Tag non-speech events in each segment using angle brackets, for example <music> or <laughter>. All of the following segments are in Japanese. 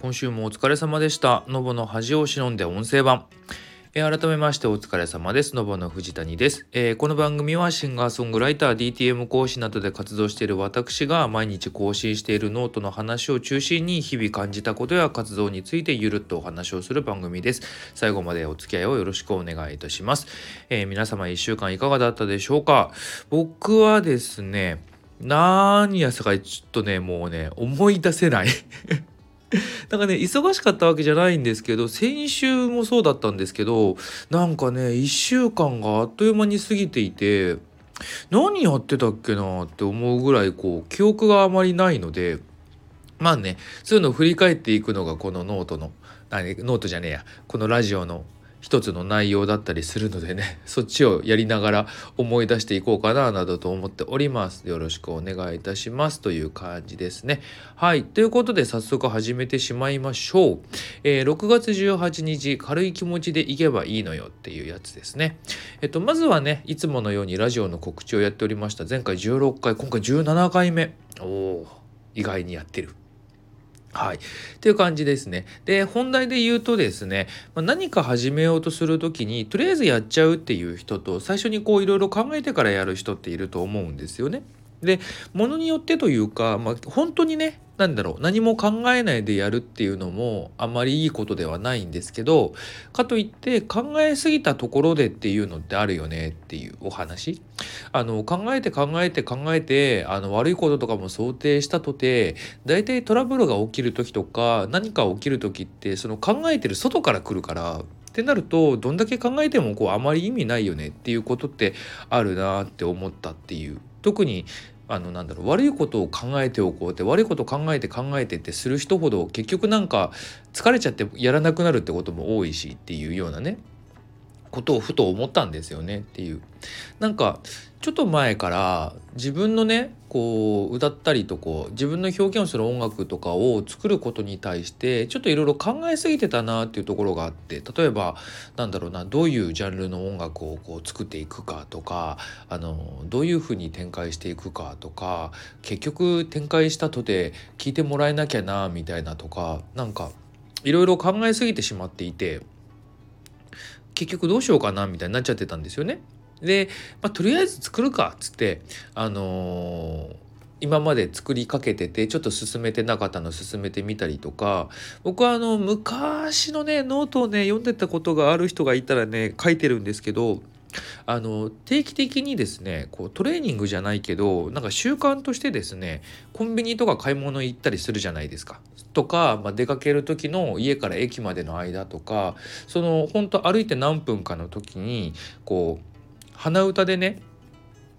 今週もお疲れ様でしたのぼの恥を忍んで音声版え、改めましてお疲れ様です。のぼの藤谷です、えー、この番組はシンガーソングライター、DTM 講師などで活動している私が毎日更新しているノートの話を中心に日々感じたことや活動についてゆるっとお話をする番組です。最後までお付き合いをよろしくお願いいたします。えー、皆様1週間いかがだったでしょうか？僕はですね、何やさかいちょっとね、もうね、思い出せない <laughs> <laughs> なんかね忙しかったわけじゃないんですけど先週もそうだったんですけどなんかね1週間があっという間に過ぎていて何やってたっけなって思うぐらいこう記憶があまりないのでまあねそういうのを振り返っていくのがこのノートの何ノートじゃねえやこのラジオの一つの内容だったりするのでね <laughs> そっちをやりながら思い出していこうかななどと思っております。よろしくお願いいたします。という感じですね。はい。ということで早速始めてしまいましょう、えー、6月18日軽い気持ちでいけばいいのよっていうやつですね。えっとまずはねいつものようにラジオの告知をやっておりました。前回16回今回17回目。おお意外にやってる。はい。っていう感じですね。で、本題で言うとですね、ま、何か始めようとする時に、とりあえずやっちゃうっていう人と、最初にこういろいろ考えてからやる人っていると思うんですよね。で、ものによってというか、まあ、本当にね、なんだろう何も考えないでやるっていうのもあまりいいことではないんですけどかといって考えすぎたところでっていうのってあるよねっていうお話。あの考えて考えて考えてあの悪いこととかも想定したとて大体トラブルが起きる時とか何か起きる時ってその考えてる外から来るからってなるとどんだけ考えてもこうあまり意味ないよねっていうことってあるなって思ったっていう特にあのなんだろう悪いことを考えておこうって悪いことを考えて考えてってする人ほど結局なんか疲れちゃってやらなくなるってことも多いしっていうようなね。ことをふと思ったんですよねっていう。なんかちょっと前から自分のねこう歌ったりとこう自分の表現をする音楽とかを作ることに対してちょっといろいろ考えすぎてたなっていうところがあって例えばなんだろうなどういうジャンルの音楽をこう作っていくかとかあのどういうふうに展開していくかとか結局展開したとて聞いてもらえなきゃなみたいなとかなんかいろいろ考えすぎてしまっていて結局どうしようかなみたいになっちゃってたんですよね。で、まあ、とりあえず作るかっつってあのー、今まで作りかけててちょっと進めてなかったの進めてみたりとか僕はあの昔のねノートをね読んでたことがある人がいたらね書いてるんですけどあの定期的にですねこうトレーニングじゃないけどなんか習慣としてですねコンビニとか買い物行ったりするじゃないですか。とか、まあ、出かける時の家から駅までの間とかその本当歩いて何分かの時にこう鼻歌でね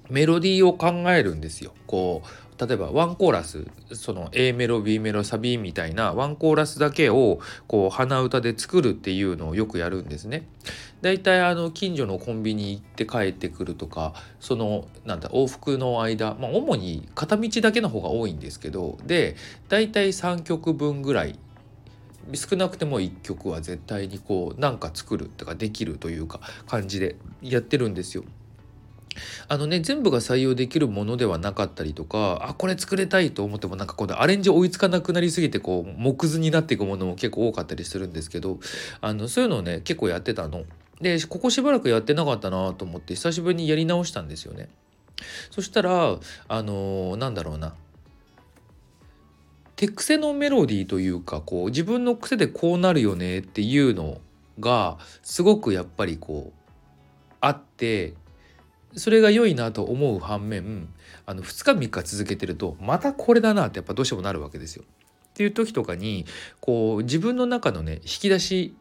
メロディーを考えるんですよ。こう例えばワンコーラスその A メロ B メロサビみたいなワンコーラスだけをこう鼻歌で作るっていうのをよくやるんですね。だいたいあの近所のコンビニ行って帰ってくるとかそのなんだ往復の間まあ主に片道だけの方が多いんですけどでだいたい3曲分ぐらい少なくても1曲は絶対にこうなんか作るとかできるというか感じでやってるんですよ。あのね全部が採用できるものではなかったりとかあこれ作れたいと思ってもなんかこのアレンジ追いつかなくなりすぎてこう木図になっていくものも結構多かったりするんですけどあのそういうのをね結構やってたの。でここしばらくやってなかったなと思って久しぶりにやり直したんですよね。そしたらあのー、なんだろうな手癖のメロディーというかこう自分の癖でこうなるよねっていうのがすごくやっぱりこうあってそれが良いなと思う反面あの2日3日続けてるとまたこれだなってやっぱどうしてもなるわけですよ。っていう時とかにこう自分の中のね引き出し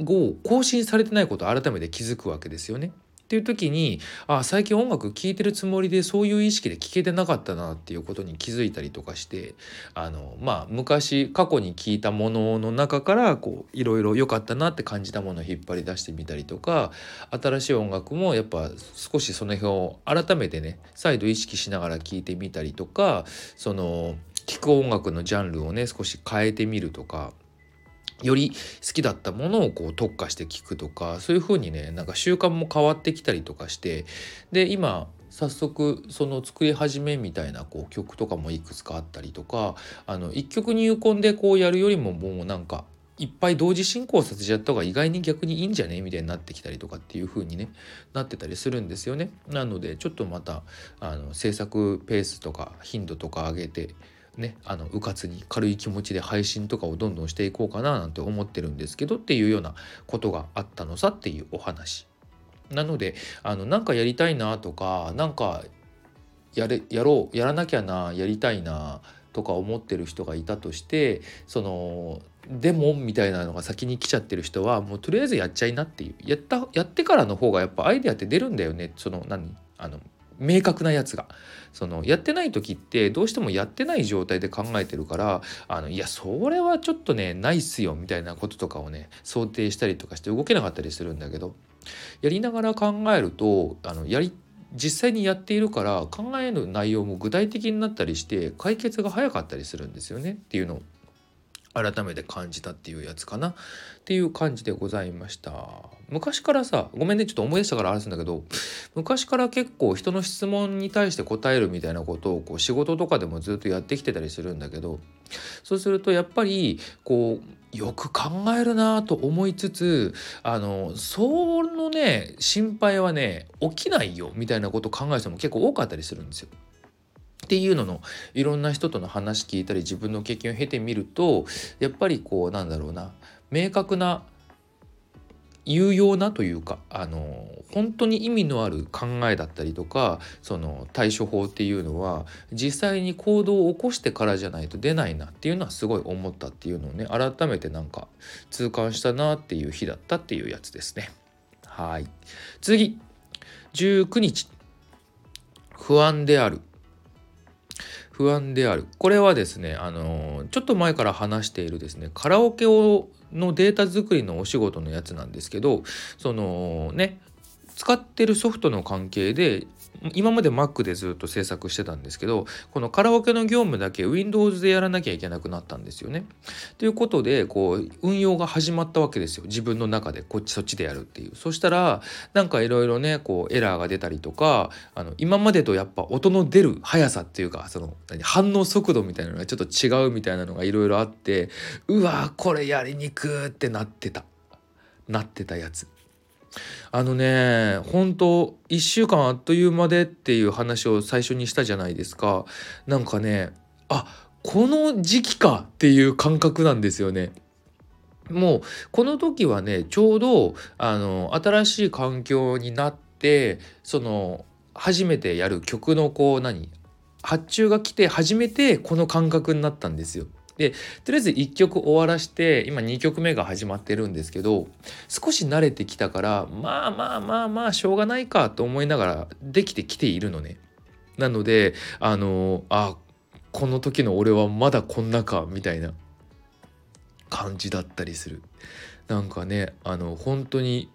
を更新されてないことを改めて気づくわけですよね。っていう時にあ最近音楽聴いてるつもりでそういう意識で聴けてなかったなっていうことに気づいたりとかしてあのまあ昔過去に聴いたものの中からこういろいろ良かったなって感じたものを引っ張り出してみたりとか新しい音楽もやっぱ少しその辺を改めてね再度意識しながら聴いてみたりとかその聴く音楽のジャンルをね少し変えてみるとかより好きだったものをこう特化して聞くとかそういう風にねなんか習慣も変わってきたりとかしてで今早速その作り始めみたいなこう曲とかもいくつかあったりとかあの一曲入魂でこうやるよりももうなんかいっぱい同時進行させちゃった方が意外に逆にいいんじゃねみたいになってきたりとかっていう風にねなってたりするんですよね。なのでちょっとまたあの制作ペースとか頻度とか上げてねあのうかつに軽い気持ちで配信とかをどんどんしていこうかななんて思ってるんですけどっていうようなことがあったのさっていうお話。なのであのなんかやりたいなとかなんかやれやろうやらなきゃなやりたいなとか思ってる人がいたとしてそのでもみたいなのが先に来ちゃってる人はもうとりあえずやっちゃいなっていうやったやってからの方がやっぱアイデアって出るんだよねその何？あの明確なやつが。そのやってない時ってどうしてもやってない状態で考えてるからあのいやそれはちょっとねないっすよみたいなこととかをね想定したりとかして動けなかったりするんだけどやりながら考えるとあのやり実際にやっているから考える内容も具体的になったりして解決が早かったりするんですよね。っていうのを改めて感じたっていうやつかなっていう感じでございました昔からさごめんねちょっと思い出したからあれすんだけど昔から結構人の質問に対して答えるみたいなことをこう仕事とかでもずっとやってきてたりするんだけどそうするとやっぱりこうよく考えるなと思いつつあのそのね心配はね起きないよみたいなことを考える人も結構多かったりするんですよ。っていうののいろんな人との話聞いたり自分の経験を経てみるとやっぱりこうなんだろうな。明確な有用なというかあの本当に意味のある考えだったりとかその対処法っていうのは実際に行動を起こしてからじゃないと出ないなっていうのはすごい思ったっていうのをね改めてなんか痛感したなっていう日だったっていうやつですね。はい。次。19日。不安である。不安である。これはですねあのちょっと前から話しているですねカラオケをのデータ作りのお仕事のやつなんですけどそのね使ってるソフトの関係で今まで Mac でずっと制作してたんですけどこのカラオケの業務だけ Windows でやらなきゃいけなくなったんですよね。ということでこう運用が始まったわけですよ自分の中でこっちそっちでやるっていう。そしたらなんかいろいろねこうエラーが出たりとかあの今までとやっぱ音の出る速さっていうかその反応速度みたいなのがちょっと違うみたいなのがいろいろあってうわこれやりにくってなってたなってたやつ。あのね本当1週間あっという間でっていう話を最初にしたじゃないですかなんかねあこの時期かっていう感覚なんですよね。もうこの時はねちょうどあの新しい環境になってその初めてやる曲のこう何発注が来て初めてこの感覚になったんですよ。でとりあえず1曲終わらして今2曲目が始まってるんですけど少し慣れてきたからまあまあまあまあしょうがないかと思いながらできてきているのね。なのであのあこの時の俺はまだこんなかみたいな感じだったりする。なんかねあの本当に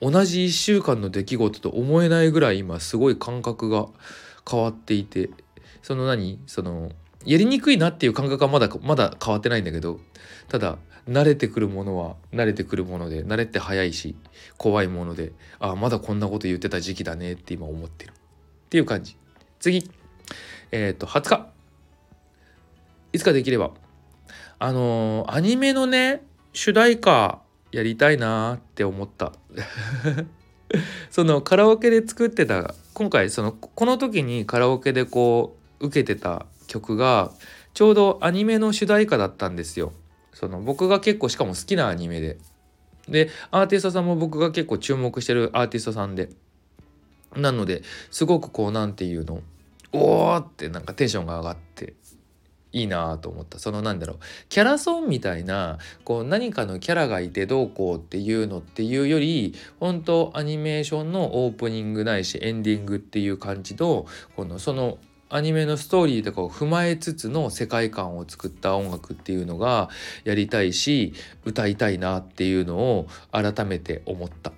同じ1週間の出来事と思えないぐらい今すごい感覚が変わっていてその何？そのやりにくいなっていう感覚はまだまだ変わってないんだけどただ慣れてくるものは慣れてくるもので慣れて早いし怖いものでああまだこんなこと言ってた時期だねって今思ってる。っていう感じ。次。えっ、ー、と20日。いつかできれば。あのー、アニメのね主題歌やりたいなって思った。<laughs> そのカラオケで作ってた今回そのこの時にカラオケでこう受けてた曲がちょうどアニメの主題歌だったんですよ。その僕が結構しかも好きなアニメで。でアーティストさんも僕が結構注目してるアーティストさんで。なのですごくこう何て言うのおーってなんかテンションが上がっていいなと思ったそのなんだろうキャラソンみたいなこう何かのキャラがいてどうこうっていうのっていうより本当アニメーションのオープニングないしエンディングっていう感じのこのそのアニメのストーリーとかを踏まえつつの世界観を作った音楽っていうのがやりたいし歌いたいなっていうのを改めて思った。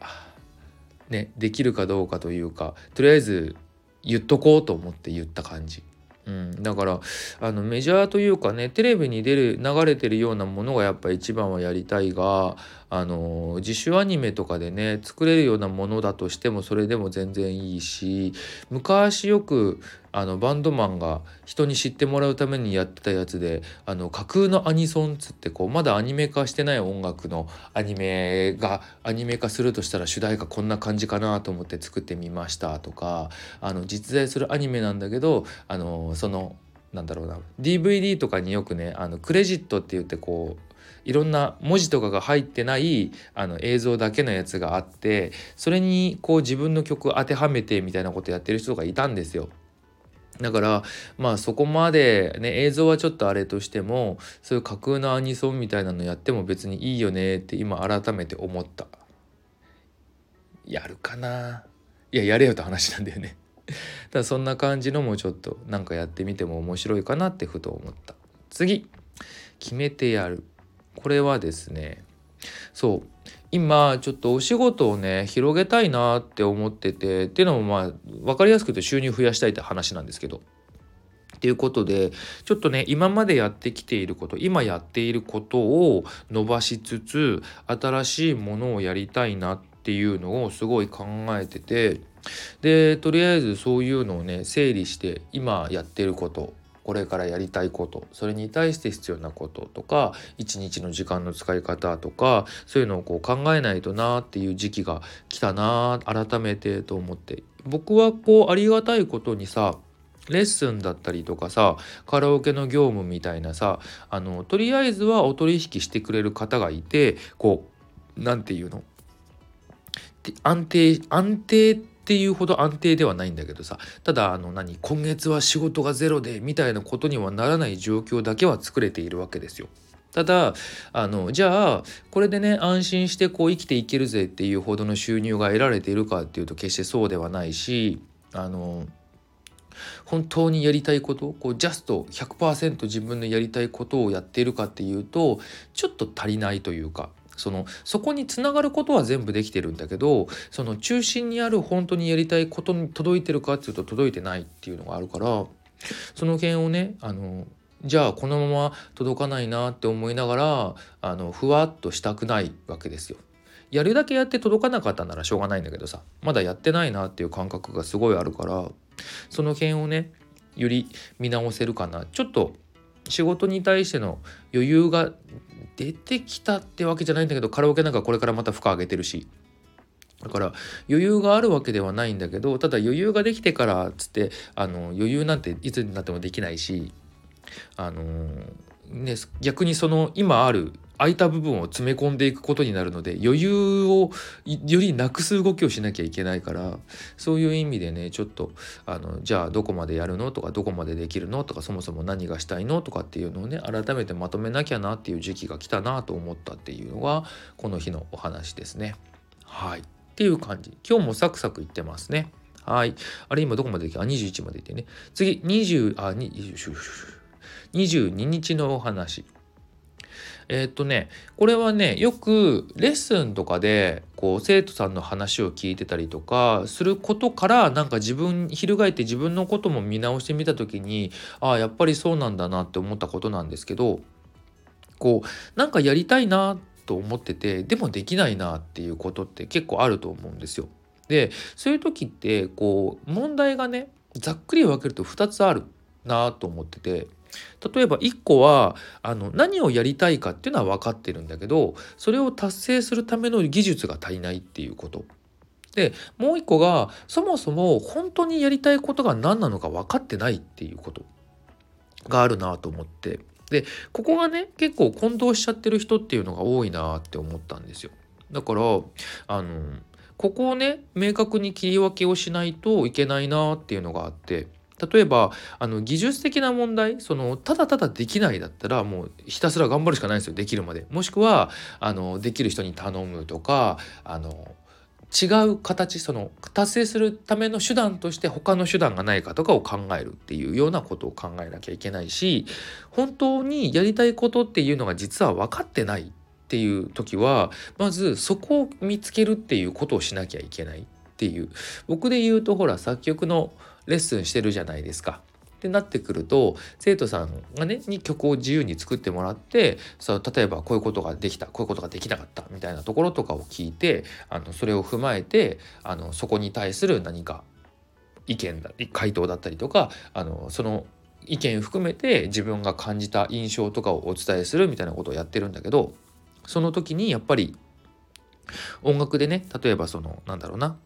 ね、できるかどうかというかとりあえず言っとこうと思って言った感じ。うん、だからあのメジャーというかねテレビに出る流れてるようなものがやっぱ一番はやりたいがあの自主アニメとかでね作れるようなものだとしてもそれでも全然いいし昔よくあのバンドマンが人に知ってもらうためにやってたやつであの架空のアニソンっつってこうまだアニメ化してない音楽のアニメがアニメ化するとしたら主題歌こんな感じかなと思って作ってみましたとかあの実在するアニメなんだけどあのそのなんだろうな DVD とかによくねあのクレジットって言ってこういろんな文字とかが入ってないあの映像だけのやつがあってそれにこう自分の曲当てはめてみたいなことやってる人がいたんですよ。だからまあそこまでね映像はちょっとあれとしてもそういう架空のアニソンみたいなのやっても別にいいよねって今改めて思った。やるかな？いややれよって話なんだよね。<laughs> だからそんな感じのもちょっとなんかやってみても面白いかなってふと思った。次決めてやる。これはですねそう今ちょっとお仕事をね広げたいなって思っててっていうのもまあ分かりやすく言うと収入増やしたいって話なんですけど。っていうことでちょっとね今までやってきていること今やっていることを伸ばしつつ新しいものをやりたいなっていうのをすごい考えててでとりあえずそういうのをね整理して今やってることこれからやりたいことそれに対して必要なこととか一日の時間の使い方とかそういうのをこう考えないとなっていう時期が来たな改めてと思って。僕はこうありがたいことにさレッスンだったりとかさカラオケの業務みたいなさあのとりあえずはお取引してくれる方がいてこう何て言うの？安定安定ってっていうほど安定ではないんだけどさただあの何今月は仕事がゼロでみたいなことにはならない状況だけは作れているわけですよ。ただあのじゃあこれでね安心してこう生きていけるぜっていうほどの収入が得られているかっていうと決してそうではないしあの本当にやりたいことこうジャスト100%自分のやりたいことをやっているかっていうとちょっと足りないというかそのそこにつながることは全部できてるんだけどその中心にある本当にやりたいことに届いてるかっていうと届いてないっていうのがあるからその辺をねあのじゃあこのまま届かないなって思いながらあのふわっとしたくないわけですよ。やるだけやって届かなかったならしょうがないんだけどさまだやってないなっていう感覚がすごいあるからその辺をねより見直せるかなちょっと仕事に対しての余裕が出てきたってわけじゃないんだけどカラオケなんかこれからまた負荷上げてるし。だから余裕があるわけではないんだけどただ余裕ができてからっつってあの余裕なんていつになってもできないしあのね逆にその今ある空いた部分を詰め込んでいくことになるので余裕をよりなくす動きをしなきゃいけないからそういう意味でねちょっとあのじゃあどこまでやるのとかどこまでできるのとかそもそも何がしたいのとかっていうのをね改めてまとめなきゃなっていう時期が来たなと思ったっていうのがこの日のお話ですね。はいっていう感じ今日もサクサクいってますね。はい。あれ今どこまでいけあ、21までいってね。次、20、あ、22日のお話。えー、っとねこれはねよくレッスンとかでこう生徒さんの話を聞いてたりとかすることからなんか自分翻って自分のことも見直してみた時にああやっぱりそうなんだなって思ったことなんですけどこうなんかやりたいなと思っててでもできないなっていうことって結構あると思うんですよ。でそういう時ってこう問題がねざっくり分けると2つあるなと思ってて例えば1個はあの何をやりたいかっていうのは分かってるんだけどそれを達成するための技術が足りないっていうこと。でもう一個がそもそも本当にやりたいことが何なのか分かってないっていうことがあるなと思ってでここがね結構混同しちゃってる人っていうのが多いなって思ったんですよ。だからあのここをね明確に切り分けをしないといけないなっていうのがあって例えばあの技術的な問題そのただただできないだったらもうひたすら頑張るしかないんですよできるまで。もしくはあのできる人に頼むとかあの違う形その達成するための手段として他の手段がないかとかを考えるっていうようなことを考えなきゃいけないし本当にやりたいことっていうのが実は分かってないっていう時はまずそこを見つけるっていうことをしなきゃいけないっていう僕で言うとほら作曲のレッスンしてるじゃないですか。ってなってくると生徒さんがねに曲を自由に作ってもらってそ例えばこういうことができたこういうことができなかったみたいなところとかを聞いてあのそれを踏まえてあのそこに対する何か意見だ回答だったりとかあのその意見含めて自分が感じた印象とかをお伝えするみたいなことをやってるんだけどその時にやっぱり音楽でね例えばそのなんだろうな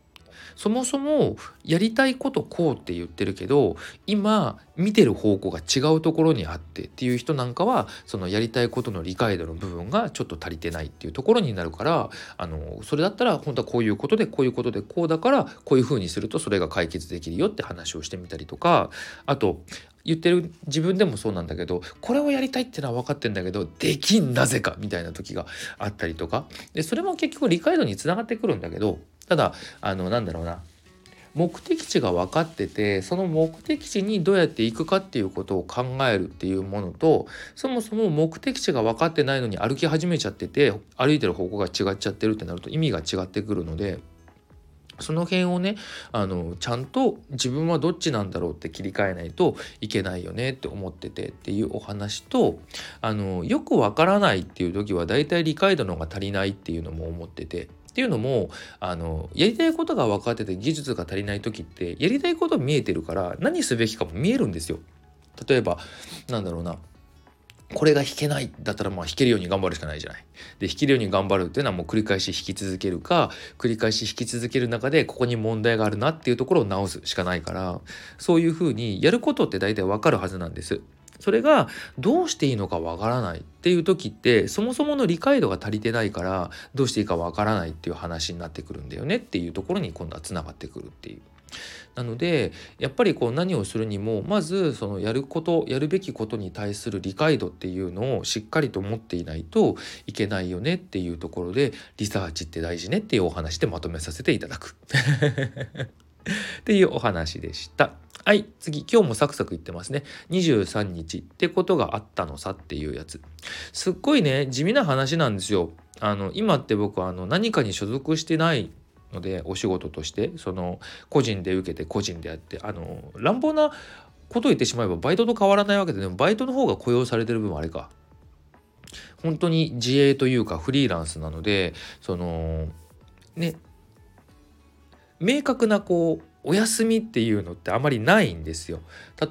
そもそもやりたいことこうって言ってるけど今見てる方向が違うところにあってっていう人なんかはそのやりたいことの理解度の部分がちょっと足りてないっていうところになるからあのそれだったら本当はこういうことでこういうことでこうだからこういうふうにするとそれが解決できるよって話をしてみたりとかあと言ってる自分でもそうなんだけどこれをやりたいってのは分かってんだけどできんなぜかみたいな時があったりとか。でそれも結局理解度につながってくるんだけどただあのなんだろうな目的地が分かっててその目的地にどうやって行くかっていうことを考えるっていうものとそもそも目的地が分かってないのに歩き始めちゃってて歩いてる方向が違っちゃってるってなると意味が違ってくるので。その辺をねあのちゃんと自分はどっちなんだろうって切り替えないといけないよねって思っててっていうお話とあのよくわからないっていう時はだいたい理解度の方が足りないっていうのも思っててっていうのもあのやりたいことが分かってて技術が足りない時ってやりたいこと見えてるから何すべきかも見えるんですよ。例えばなんだろうなこれが弾けないだったらまあ弾けるように頑張るしかないじゃない。で弾けるように頑張るっていうのはもう繰り返し弾き続けるか繰り返し弾き続ける中でここに問題があるなっていうところを直すしかないからそういうふうにやることって大体わかるはずなんです。それがどうしていいのかわからないっていう時ってそもそもの理解度が足りてないからどうしていいかわからないっていう話になってくるんだよねっていうところに今度はつながってくるっていう。なのでやっぱりこう何をするにもまずそのやることやるべきことに対する理解度っていうのをしっかりと持っていないといけないよねっていうところでリサーチって大事ねっていうお話でまとめさせていただく <laughs> っていうお話でした。はい、次、今日もサクサクいってますね。23日ってことがあったのさっていうやつ。すっごいね、地味な話なんですよ。あの、今って僕あの何かに所属してないので、お仕事として、その、個人で受けて個人でやって、あの、乱暴なことを言ってしまえばバイトと変わらないわけで、でもバイトの方が雇用されてる分はあれか。本当に自営というかフリーランスなので、その、ね、明確なこうお休みっていうのってあまりないんですよ。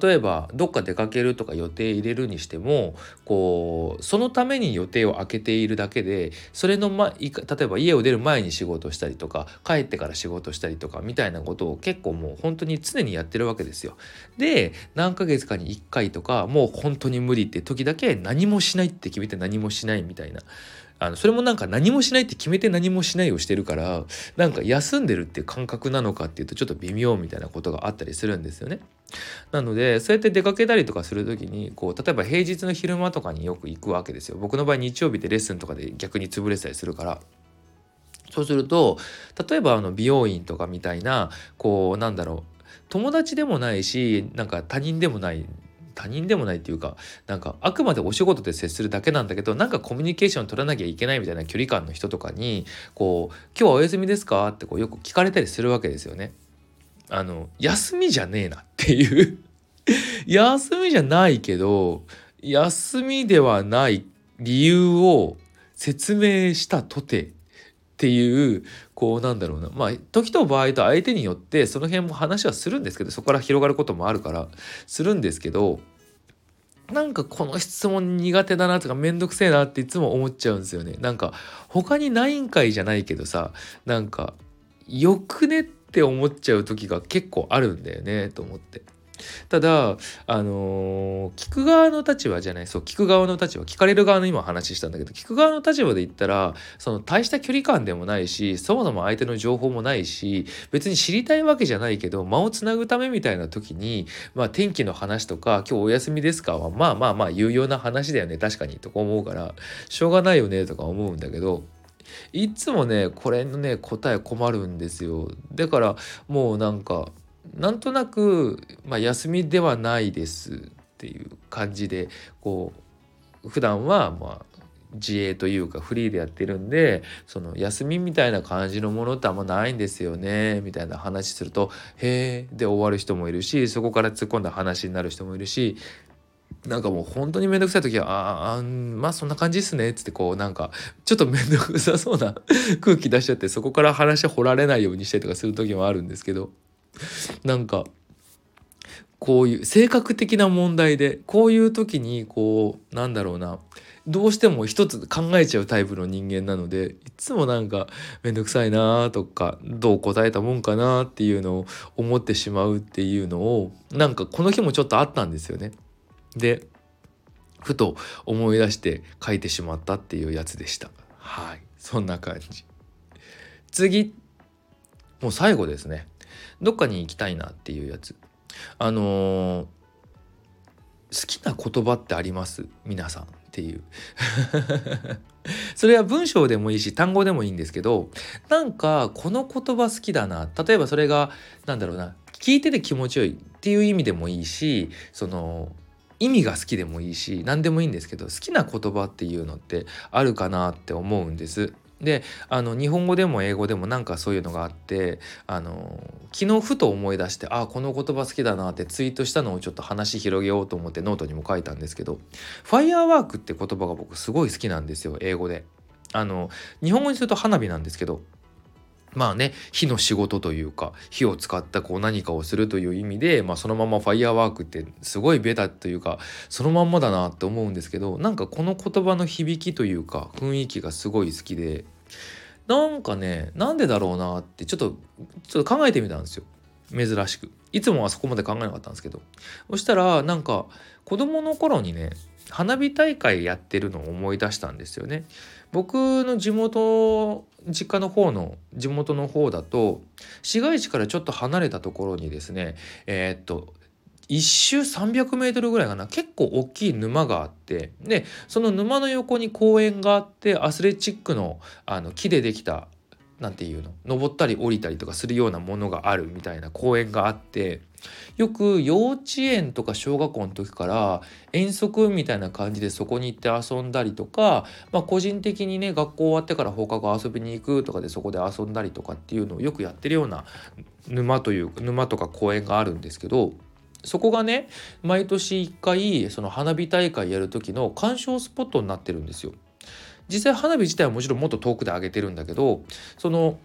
例えばどっか出かけるとか予定入れるにしてもこうそのために予定を空けているだけでそれの、ま、例えば家を出る前に仕事したりとか帰ってから仕事したりとかみたいなことを結構もう本当に常にやってるわけですよ。で何ヶ月かに1回とかもう本当に無理って時だけ何もしないって決めて何もしないみたいなあのそれもなんか何もしないって決めて何もしないをしてるからなんか休んでるっていう感覚なのかっていうとちょっと微妙みたいなことがあったりするんですよね。なのでそうやって出かけたりとかする時にこう例えば平日の昼間とかによく行くわけですよ。僕の場合日曜日でレッスンとかで逆に潰れてたりするから。そうすると例えばあの美容院とかみたいなこうなんだろう友達でもないしなんか他人でもない他人でもないっていうかなんかあくまでお仕事で接するだけなんだけどなんかコミュニケーション取らなきゃいけないみたいな距離感の人とかにこう「今日はお休みですか?」ってこうよく聞かれたりするわけですよね。あの休みじゃねえなっていう <laughs> 休みじゃないけど休みではない理由を説明したとてっていうこうなんだろうなまあ時と場合と相手によってその辺も話はするんですけどそこから広がることもあるからするんですけどなんかこの質問苦手だなとかめんどくせえなっていつも思っちゃうんですよね。なんか他にないんかいじゃないけどさなんかよくねって思っちゃう時が結構あるんだよねと思って。ただあの、聞く側の立場じゃないそう聞く側の立場聞かれる側の今話したんだけど聞く側の立場で言ったらその大した距離感でもないしそもそも相手の情報もないし別に知りたいわけじゃないけど間をつなぐためみたいな時に、まあ、天気の話とか今日お休みですか？はまあまあまあ有用な話だよね確かにとか思うからしょうがないよねとか思うんだけどいつもねこれのね答え困るんですよ。だからもうなんかなんとなく、まあ、休みではないですっていう感じでこう普段はまあ自営というかフリーでやってるんでその休みみたいな感じのものってあんまないんですよねみたいな話すると「へえ」で終わる人もいるしそこから突っ込んだ話になる人もいるしなんかもう本当にめんどくさい時は「ああまあそんな感じっすね」っつってこうなんかちょっとめんどくさそうな <laughs> 空気出しちゃってそこから話掘られないようにしてとかする時もあるんですけど。なんかこういう性格的な問題でこういう時にこうなんだろうなどうしても一つ考えちゃうタイプの人間なのでいつもなんか面倒くさいなとかどう答えたもんかなっていうのを思ってしまうっていうのをなんかこの日もちょっとあったんですよね。でふと思い出して書いてしまったっていうやつでした。はいそんな感じ。次もう最後ですね。どっかに行きたいなっていうやつ。あのー、好きな言葉ってあります？皆さんっていう <laughs> それは文章でもいいし単語でもいいんですけどなんかこの言葉好きだな例えばそれが何だろうな聞いてて気持ちよいっていう意味でもいいしその意味が好きでもいいし何でもいいんですけど好きな言葉っていうのってあるかなって思うんです。であの日本語でも英語でもなんかそういうのがあってあの昨日ふと思い出してあこの言葉好きだなってツイートしたのをちょっと話広げようと思ってノートにも書いたんですけどファイヤーワークって言葉が僕すごい好きなんですよ英語で。あの日本語にすると花火なんですけどまあね火の仕事というか火を使ったこう何かをするという意味で、まあ、そのままファイヤーワークってすごいベタというかそのまんまだなって思うんですけどなんかこの言葉の響きというか雰囲気がすごい好きでなんかねなんでだろうなってちょっとちょっと考えてみたんですよ。珍しく。いつもはそこまで考えなかったんですけど。そしたらなんか子供の頃にね花火大会やってるのを思い出したんですよね。僕の地元実家の方の地元の方だと市街地からちょっと離れたところにですねえー、っと一周300メートルぐらいかな結構大きい沼があってでその沼の横に公園があってアスレチックのあの木でできた何て言うの？登ったり降りたりとかするようなものがあるみたいな公園があってよく幼稚園とか小学校の時から遠足みたいな感じでそこに行って遊んだりとか、まあ、個人的にね学校終わってから放課後遊びに行くとかでそこで遊んだりとかっていうのをよくやってるような沼という沼とか公園があるんですけどそこがね毎年1回その花火大会やる時の鑑賞スポットになってるんですよ。実際花火自体はもちろんもっと遠くで上げてるんだけどその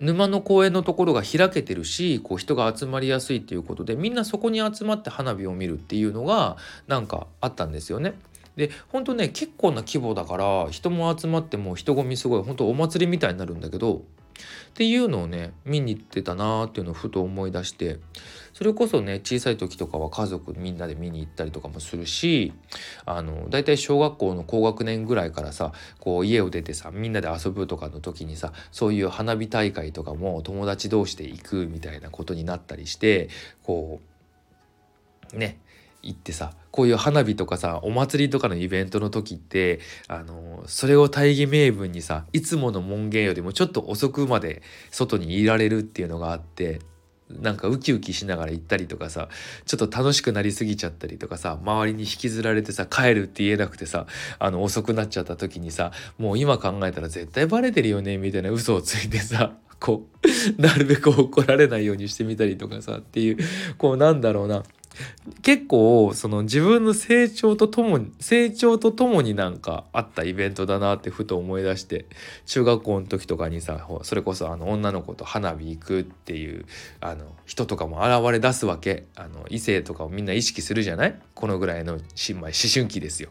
沼の公園のところが開けてるしこう人が集まりやすいっていうことでみんなそこに集まって花火を見るっていうのがなんかあったんですよね。で本当ね結構な規模だから人も集まっても人混みすごい本当お祭りみたいになるんだけどっていうのをね見に行ってたなーっていうのをふと思い出してそれこそね小さい時とかは家族みんなで見に行ったりとかもするしあの大体小学校の高学年ぐらいからさこう家を出てさみんなで遊ぶとかの時にさそういう花火大会とかも友達同士で行くみたいなことになったりしてこうね行ってさこういう花火とかさお祭りとかのイベントの時ってあのそれを大義名分にさいつもの門限よりもちょっと遅くまで外にいられるっていうのがあってなんかウキウキしながら行ったりとかさちょっと楽しくなりすぎちゃったりとかさ周りに引きずられてさ帰るって言えなくてさあの遅くなっちゃった時にさもう今考えたら絶対バレてるよねみたいな嘘をついてさこう <laughs> なるべく怒られないようにしてみたりとかさっていうこうなんだろうな。結構その自分の成長とともに成長とともになんかあったイベントだなってふと思い出して中学校の時とかにさそれこそあの女の子と花火行くっていうあの人とかも現れ出すわけあの異性とかをみんな意識するじゃない？このぐらいの新米思春期ですよ。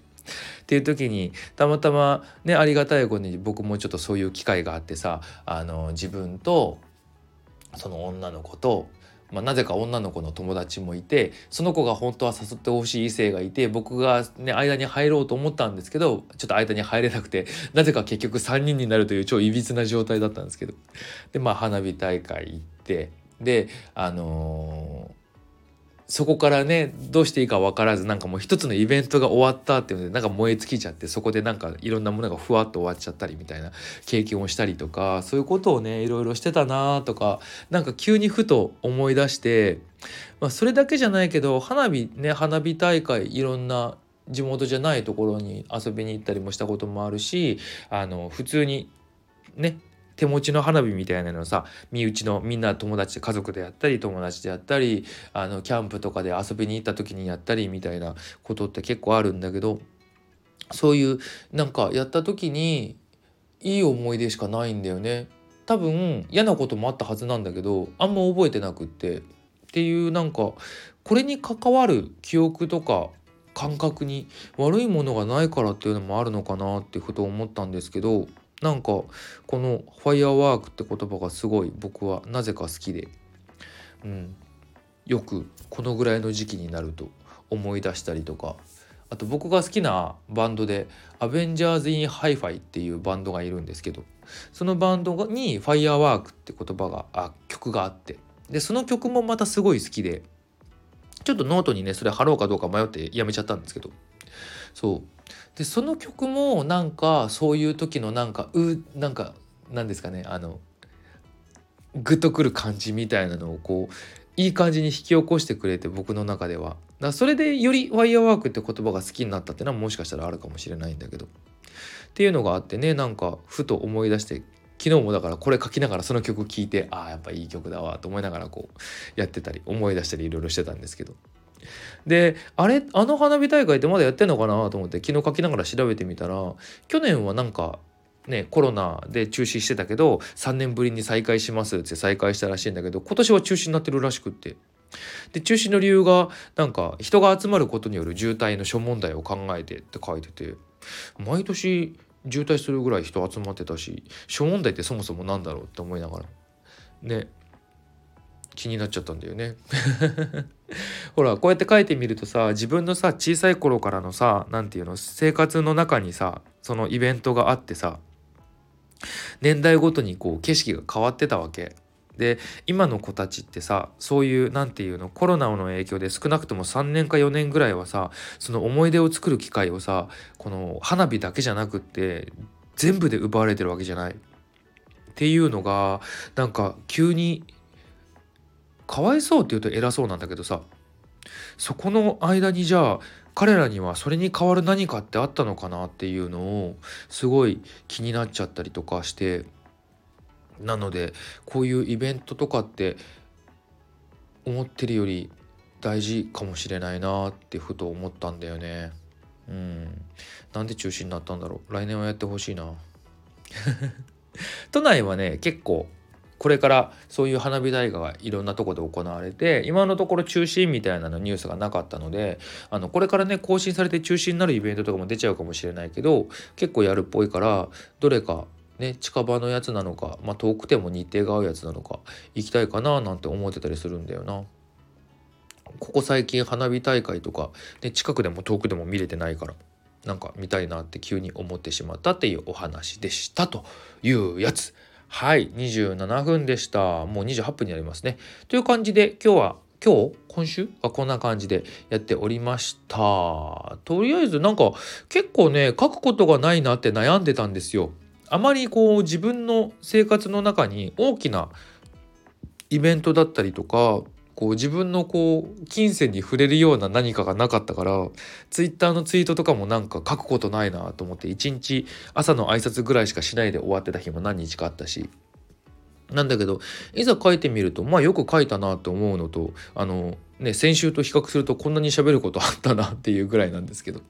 っていう時にたまたまねありがたいことに僕もちょっとそういう機会があってさあの自分とその女の子とまあ、なぜか女の子の友達もいてその子が本当は誘ってほしい異性がいて僕がね間に入ろうと思ったんですけどちょっと間に入れなくてなぜか結局3人になるという超いびつな状態だったんですけど。でまあ花火大会行ってであのーそこからねどうしていいか分からずなんかもう一つのイベントが終わったっていうのでなんか燃え尽きちゃってそこでなんかいろんなものがふわっと終わっちゃったりみたいな経験をしたりとかそういうことをねいろいろしてたなとかなんか急にふと思い出して、まあ、それだけじゃないけど花火ね花火大会いろんな地元じゃないところに遊びに行ったりもしたこともあるしあの普通にね手持ちの花火みたいなのさ身内のみんな友達家族でやったり友達でやったりあのキャンプとかで遊びに行った時にやったりみたいなことって結構あるんだけどそういうなんかやった時にいい思い出しかないんだよね。多分嫌なこともあったはずなんだけどあんま覚えてなくってっていうなんかこれに関わる記憶とか感覚に悪いものがないからっていうのもあるのかなってふと思ったんですけどなんかこの「firework」って言葉がすごい僕はなぜか好きで、うん、よくこのぐらいの時期になると思い出したりとか。あと僕が好きなバンドで「アベンジャーズ・イン・ハイファイ」っていうバンドがいるんですけど。そのバンドに「firework」って言葉があ曲があって。でその曲もまたすごい好きで。ちょっとノートにねそれ貼ろうかどうか迷ってやめちゃったんですけど。そう。でその曲もなんかそういう時のなんかうなんかなんですかねあのグッとくる感じみたいなのをこういい感じに引き起こしてくれて僕の中では。だそれでより「ワイヤーワーク」って言葉が好きになったっていうのはもしかしたらあるかもしれないんだけど。っていうのがあってねなんかふと思い出して昨日もだからこれ書きながらその曲聴いてああやっぱいい曲だわと思いながらこうやってたり思い出したりいろいろしてたんですけど。であれあの花火大会ってまだやってんのかなと思って昨日書きながら調べてみたら去年はなんかね、コロナで中止してたけど3年ぶりに再開しますって再開したらしいんだけど今年は中止になってるらしくって。で中止の理由がなんか人が集まることによる渋滞の諸問題を考えてって書いてて毎年渋滞するぐらい人集まってたし諸問題ってそもそも何だろうって思いながらね気になっちゃったんだよね。<laughs> ほらこうやって書いてみるとさ自分のさ小さい頃からのさ何て言うの生活の中にさそのイベントがあってさ年代ごとにこう景色が変わってたわけ。で今の子たちってさそういう何て言うのコロナの影響で少なくとも3年か4年ぐらいはさその思い出を作る機会をさこの花火だけじゃなくって全部で奪われてるわけじゃない。っていうのがなんか急にかわいそうって言うと偉そうなんだけどさそこの間にじゃあ彼らにはそれに代わる何かってあったのかなっていうのをすごい気になっちゃったりとかしてなのでこういうイベントとかって思ってるより大事かもしれないなってふと思ったんだよね。うん。なんで中止になったんだろう。来年はやってほしいな。都内はね結構これからそういう花火大会がいろんなとこで行われて今のところ中止みたいなのニュースがなかったのであのこれからね更新されて中止になるイベントとかも出ちゃうかもしれないけど結構やるっぽいからどれかね近場のやつなのか、まあ、遠くても日程が合うやつなのか行きたいかななんて思ってたりするんだよな。ここ最近花火大会とか、ね、近くでも遠くでも見れてないからなんか見たいなって急に思ってしまったっていうお話でしたというやつ。はい、27分でした。もう28分になりますね。という感じで今日は今日？今週？はこんな感じでやっておりました。とりあえずなんか結構ね書くことがないなって悩んでたんですよ。あまりこう自分の生活の中に大きなイベントだったりとかこう自分のこう金銭に触れるような何かがなかったからツイッターのツイートとかもなんか書くことないなと思って一日朝の挨拶ぐらいしかしないで終わってた日も何日かあったしなんだけどいざ書いてみるとまあよく書いたなと思うのとあのね先週と比較するとこんなに喋ることあったなっていうぐらいなんですけど。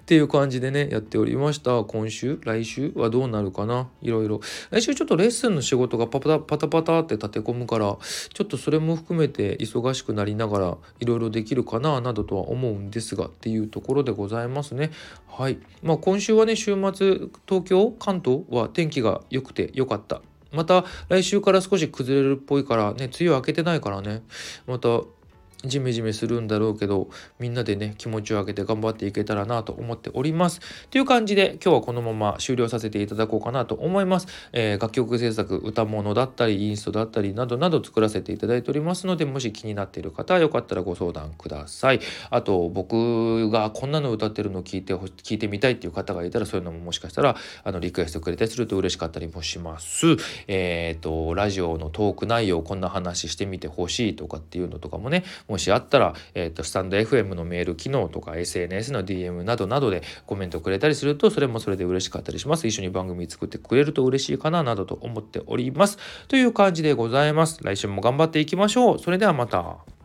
っていう感じでねやっておりました。今週来週はどうなるかな。いろいろ。来週ちょっとレッスンの仕事がパタパタパタって立て込むからちょっとそれも含めて忙しくなりながらいろいろできるかななどとは思うんですがっていうところでございますね。はい。まあ今週はね週末東京関東は天気が良くて良かった。また来週から少し崩れるっぽいからね梅雨明けてないからね。またジメジメするんだろうけどみんなでね気持ちを上げて頑張っていけたらなと思っております。という感じで今日はこのまま終了させていただこうかなと思います、えー、楽曲制作歌物だったりインストだったりなどなど作らせていただいておりますのでもし気になっている方はよかったらご相談ください。あと僕がこんなの歌ってるのを聞いて聞いてみたいっていう方がいたらそういうのももしかしたらあのリクエストくれたりすると嬉しかったりもします。えっ、ー、とラジオのトーク内容こんな話してみてほしいとかっていうのとかもねもしあったら、えーと、スタンド FM のメール機能とか SNS の DM などなどでコメントくれたりするとそれもそれで嬉しかったりします。一緒に番組作ってくれると嬉しいかななどと思っております。という感じでございます。来週も頑張っていきましょう。それではまた。